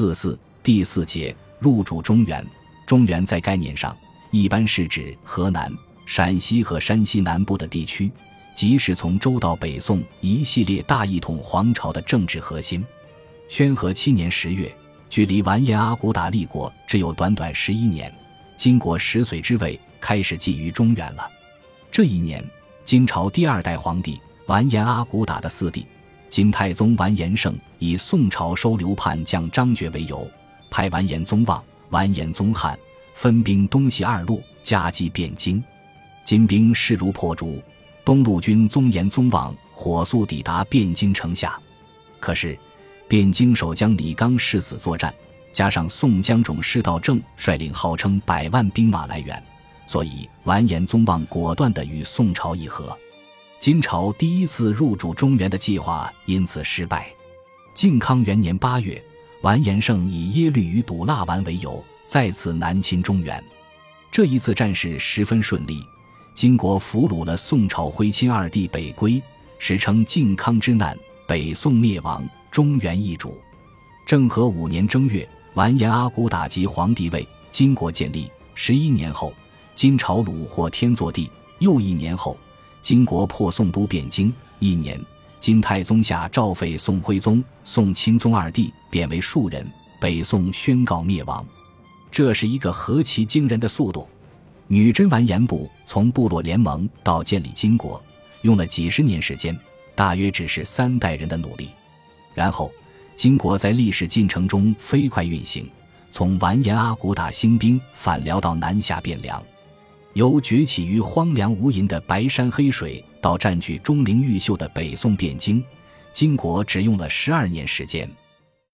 四四第四节入主中原。中原在概念上一般是指河南、陕西和山西南部的地区，即是从周到北宋一系列大一统皇朝的政治核心。宣和七年十月，距离完颜阿骨打立国只有短短十一年，金国十岁之位开始觊觎中原了。这一年，金朝第二代皇帝完颜阿骨打的四弟金太宗完颜晟，以宋朝收留叛将张觉为由，派完颜宗望。完颜宗翰分兵东西二路夹击汴京，金兵势如破竹，东路军宗颜宗望火速抵达汴京城下。可是，汴京守将李纲誓死作战，加上宋江种师道正率领号称百万兵马来援，所以完颜宗望果断地与宋朝议和。金朝第一次入主中原的计划因此失败。靖康元年八月。完颜晟以耶律与堵腊丸为由，再次南侵中原。这一次战事十分顺利，金国俘虏了宋朝徽钦二帝北归，史称靖康之难，北宋灭亡，中原易主。政和五年正月，完颜阿骨打击皇帝位，金国建立。十一年后，金朝虏获天祚帝。又一年后，金国破宋都汴京。一年。金太宗下诏废宋徽宗、宋钦宗二帝，贬为庶人。北宋宣告灭亡。这是一个何其惊人的速度！女真完颜部从部落联盟到建立金国，用了几十年时间，大约只是三代人的努力。然后，金国在历史进程中飞快运行，从完颜阿骨打兴兵反辽到南下汴梁，由崛起于荒凉无垠的白山黑水。到占据钟灵毓秀的北宋汴京，金国只用了十二年时间。